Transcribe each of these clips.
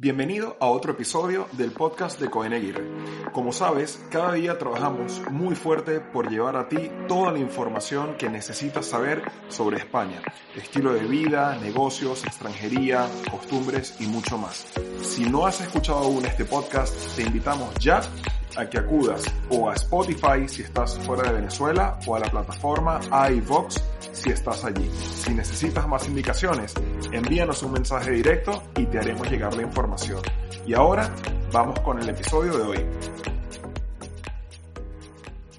Bienvenido a otro episodio del podcast de Cohen Aguirre. Como sabes, cada día trabajamos muy fuerte por llevar a ti toda la información que necesitas saber sobre España, estilo de vida, negocios, extranjería, costumbres y mucho más. Si no has escuchado aún este podcast, te invitamos ya a que acudas o a Spotify si estás fuera de Venezuela o a la plataforma iVox si estás allí. Si necesitas más indicaciones, envíanos un mensaje directo y te haremos llegar la información. Y ahora vamos con el episodio de hoy.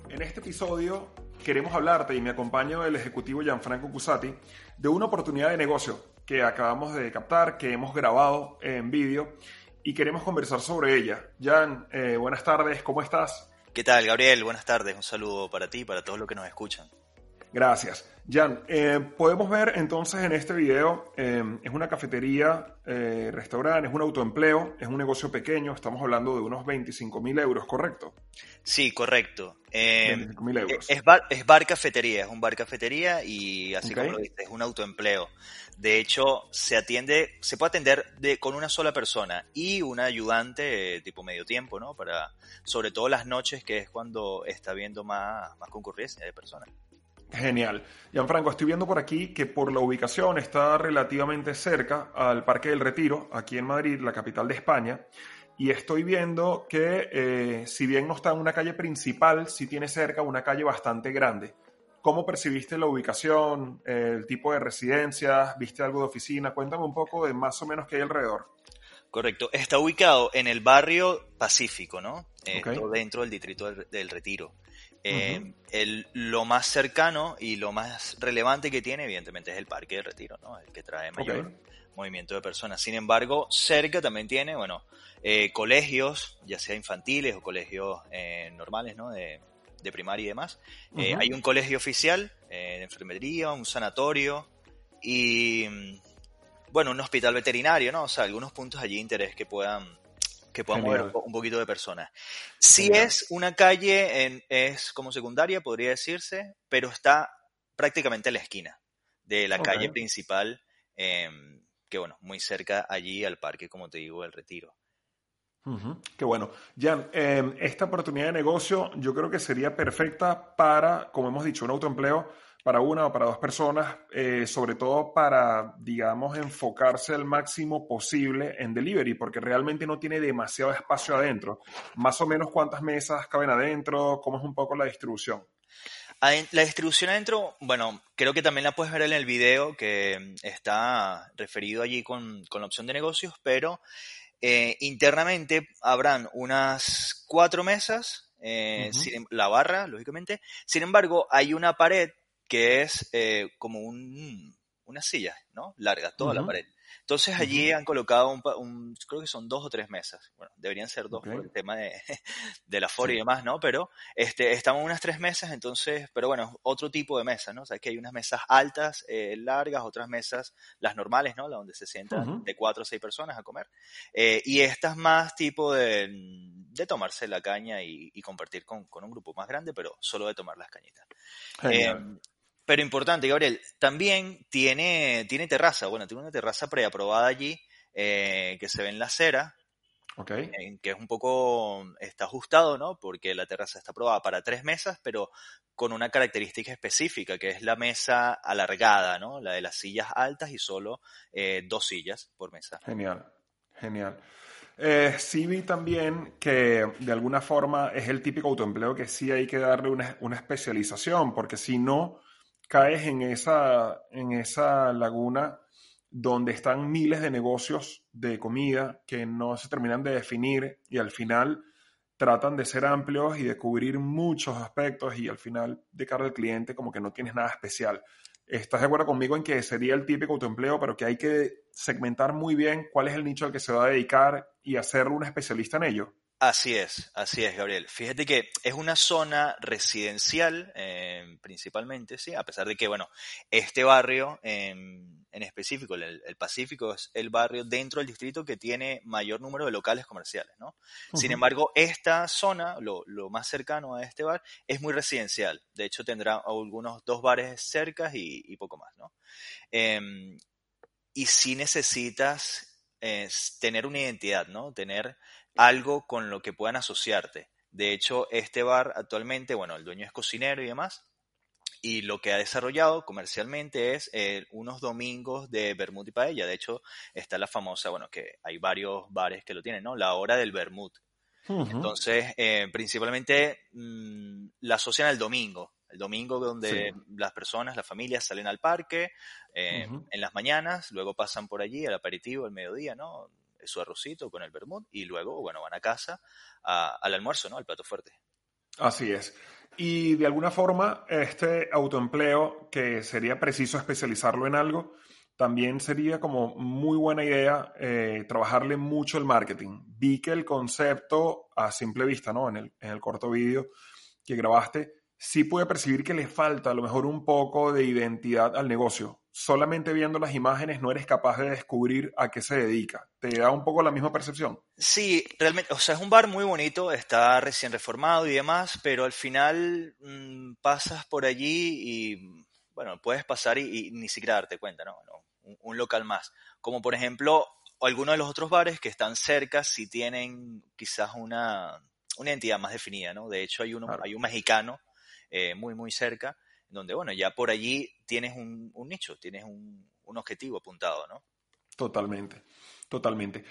En este episodio queremos hablarte, y me acompaña el ejecutivo Gianfranco Cusati, de una oportunidad de negocio que acabamos de captar, que hemos grabado en vídeo y queremos conversar sobre ella. Jan, eh, buenas tardes, ¿cómo estás? ¿Qué tal, Gabriel? Buenas tardes, un saludo para ti y para todos los que nos escuchan. Gracias. Jan, eh, podemos ver entonces en este video, eh, es una cafetería, eh, restaurante, es un autoempleo, es un negocio pequeño, estamos hablando de unos 25 mil euros, ¿correcto? Sí, correcto. 25 mil euros. Es bar, es bar, cafetería, es un bar cafetería y así como lo dices, es un autoempleo. De hecho, se atiende, se puede atender de, con una sola persona y un ayudante tipo medio tiempo, ¿no? Para, sobre todo las noches, que es cuando está viendo más, más concurrencia de personas. Genial. Gianfranco, estoy viendo por aquí que por la ubicación está relativamente cerca al Parque del Retiro, aquí en Madrid, la capital de España. Y estoy viendo que, eh, si bien no está en una calle principal, sí tiene cerca una calle bastante grande. ¿Cómo percibiste la ubicación, el tipo de residencias? ¿Viste algo de oficina? Cuéntame un poco de más o menos qué hay alrededor. Correcto. Está ubicado en el barrio Pacífico, ¿no? Eh, dentro del distrito del Retiro. Eh, el, lo más cercano y lo más relevante que tiene, evidentemente, es el Parque de Retiro, ¿no? El que trae mayor movimiento de personas. Sin embargo, cerca también tiene, bueno, eh, colegios, ya sea infantiles o colegios eh, normales, ¿no? De, de, primaria y demás. hay un colegio oficial de enfermería, un sanatorio y, mm, bueno, un hospital veterinario, ¿no? O sea, algunos puntos allí de interés que puedan que puedan mover un, poquito de personas. Si es una calle, en, es como secundaria, podría decirse, pero está prácticamente a la esquina de la calle principal, em, que bueno, muy cerca allí al parque, como te digo, el retiro. Qué bueno. Jan, em, esta oportunidad de negocio yo creo que sería perfecta para, como hemos dicho, un autoempleo para una o para dos personas, eh, sobre todo para, digamos, enfocarse al máximo posible en delivery, porque realmente no tiene demasiado espacio adentro. Más o menos cuántas mesas caben adentro, cómo es un poco la distribución. La distribución adentro, bueno, creo que también la puedes ver en el video que está referido allí con, con la opción de negocios, pero eh, internamente habrán unas cuatro mesas, eh, la barra, lógicamente. Sin embargo, hay una pared que es eh, como un, una silla, ¿no? Larga, toda la pared. Entonces allí han colocado un, creo que son dos o tres mesas. Bueno, deberían ser dos por el tema de, de la foro y demás, ¿no? Pero este, estamos unas tres mesas, entonces, pero bueno, otro tipo de mesa, ¿no? O sea, que hay unas mesas altas, eh, largas, otras mesas, las normales, ¿no? La donde se sientan de cuatro o seis personas a comer. Eh, y estas más tipo de, de tomarse la caña y, compartir con, con, un grupo más grande, pero solo de tomar las cañitas. Pero importante, Gabriel, también tiene, tiene terraza. Bueno, tiene una terraza preaprobada allí eh, que se ve en la acera. Okay. que es un poco, está ajustado, ¿no? Porque la terraza está aprobada para tres mesas, pero con una característica específica, que es la mesa alargada, ¿no? La de las sillas altas y solo eh, dos sillas por mesa. Genial, genial. Eh, sí vi también que de alguna forma es el típico autoempleo que sí hay que darle una, una especialización, porque si no, caes en esa, en esa laguna donde están miles de negocios de comida que no se terminan de definir y al final tratan de ser amplios y de cubrir muchos aspectos y al final de cara al cliente como que no tienes nada especial. ¿Estás de acuerdo conmigo en que sería el típico autoempleo, pero que hay que segmentar muy bien cuál es el nicho al que se va a dedicar y hacerlo un especialista en ello? Así es, así es, Gabriel. Fíjate que es una zona residencial eh, principalmente, sí, a pesar de que, bueno, este barrio en, específico, el, Pacífico, es el barrio dentro del distrito que tiene mayor número de locales comerciales, ¿no? Sin embargo, esta zona, lo, más cercano a este bar, es muy residencial. De hecho, tendrá algunos dos bares cerca y, poco más, ¿no? Em, y si necesitas es tener una identidad, ¿no? Tener algo con lo que puedan asociarte. De hecho, este bar actualmente, bueno, el dueño es cocinero y demás, y lo que ha desarrollado comercialmente es eh, unos domingos de vermut y paella. De hecho, está la famosa, bueno, que hay varios bares que lo tienen, ¿no? La hora del vermut. Entonces, eh, principalmente mm, la asocian al domingo. El domingo donde las personas, las familias salen al parque eh, en las mañanas, luego pasan por allí al aperitivo, al mediodía, ¿no? Su arrocito con el vermut y luego, bueno, van a casa al almuerzo, ¿no? Al plato fuerte. Así es. Y de alguna forma, este autoempleo, que sería preciso especializarlo en algo, también sería como muy buena idea eh, trabajarle mucho el marketing. Vi que el concepto a simple vista, ¿no? En el, en el corto vídeo que grabaste, sí puede percibir que le falta a lo mejor un poco de identidad al negocio. Solamente viendo las imágenes no eres capaz de descubrir a qué se dedica. ¿Te da un poco la misma percepción? Sí, realmente, o sea, es un bar muy bonito, está recién reformado y demás, pero al final mm, pasas por allí y, bueno, puedes pasar y, ni siquiera darte cuenta, ¿no? un, local más. Como por ejemplo, algunos de los otros bares que están cerca sí tienen quizás una, una entidad más definida, ¿no? De hecho, hay, uno, hay un mexicano eh, muy, muy cerca, donde, bueno, ya por allí tienes un, nicho, tienes un, objetivo apuntado, ¿no? Totalmente, totalmente.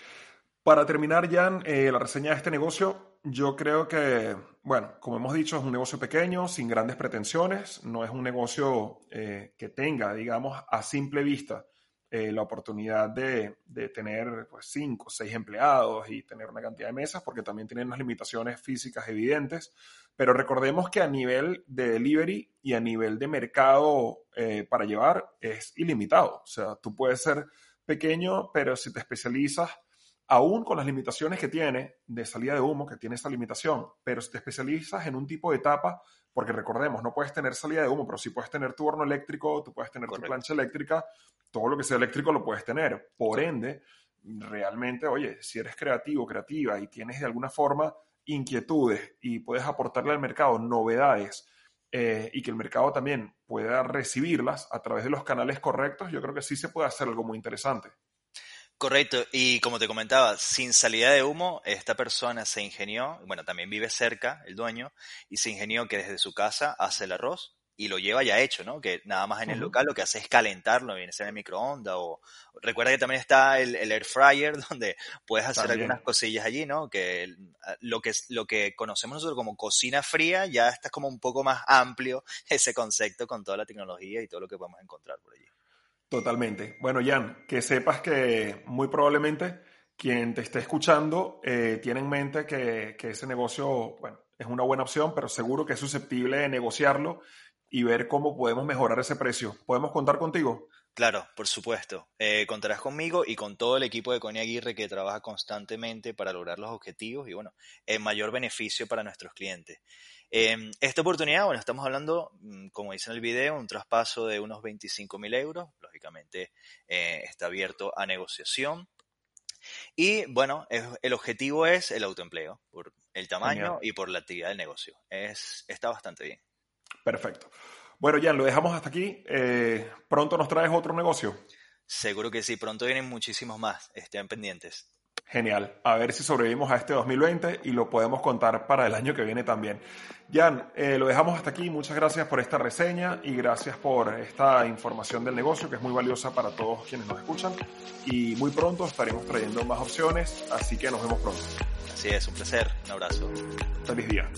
Para terminar, Jan, eh, la reseña de este negocio, yo creo que, bueno, como hemos dicho, es un negocio pequeño, sin grandes pretensiones, no es un negocio eh, que tenga, digamos, a simple vista eh, la oportunidad de, tener pues, cinco seis empleados y tener una cantidad de mesas, porque también tienen unas limitaciones físicas evidentes. Pero recordemos que a nivel de delivery y a nivel de mercado eh, para llevar es ilimitado. O sea, tú puedes ser pequeño, pero si te especializas, aún con las limitaciones que tiene de salida de humo, que tiene esta limitación, pero si te especializas en un tipo de etapa, porque recordemos, no puedes tener salida de humo, pero sí puedes tener tu horno eléctrico, tú puedes tener tu plancha eléctrica, todo lo que sea eléctrico lo puedes tener. Por ende, realmente, oye, si eres creativo, creativa y tienes de alguna forma inquietudes y puedes aportarle al mercado novedades eh, y que el mercado también pueda recibirlas a través de los canales correctos, yo creo que sí se puede hacer algo muy interesante. Correcto, y como te comentaba, sin salida de humo, esta persona se ingenió, bueno, también vive cerca, el dueño, y se ingenió que desde su casa hace el arroz y lo lleva ya hecho, ¿no? Que nada más en el local lo que hace es calentarlo, viene a ser en el microondas o recuerda que también está el, air fryer donde puedes hacer algunas cosillas allí, ¿no? Que lo que lo que conocemos nosotros como cocina fría ya está como un poco más amplio ese concepto con toda la tecnología y todo lo que podemos encontrar por allí. Totalmente. Bueno, Jan, que sepas que muy probablemente quien te esté escuchando eh, tiene en mente que, ese negocio, bueno, es una buena opción, pero seguro que es susceptible de negociarlo y ver cómo podemos mejorar ese precio. ¿Podemos contar contigo? Claro, por supuesto. Eh, contarás conmigo y con todo el equipo de Coney Aguirre que trabaja constantemente para lograr los objetivos y, bueno, el mayor beneficio para nuestros clientes. Eh, esta oportunidad, bueno, estamos hablando, mm, como dice en el video, un traspaso de unos 25 mil euros. Lógicamente eh, está abierto a negociación. Y bueno, el objetivo es el autoempleo, por el tamaño y por la actividad del negocio. Es, está bastante bien. Perfecto. Bueno, Jan, lo dejamos hasta aquí. Eh, ¿Pronto nos traes otro negocio? Seguro que sí, pronto vienen muchísimos más. Estén pendientes. Genial. A ver si sobrevivimos a este 2020 y lo podemos contar para el año que viene también. Jan, eh, lo dejamos hasta aquí. Muchas gracias por esta reseña y gracias por esta información del negocio que es muy valiosa para todos quienes nos escuchan. Y muy pronto estaremos trayendo más opciones, así que nos vemos pronto. Así es, un placer. Un abrazo. Feliz día.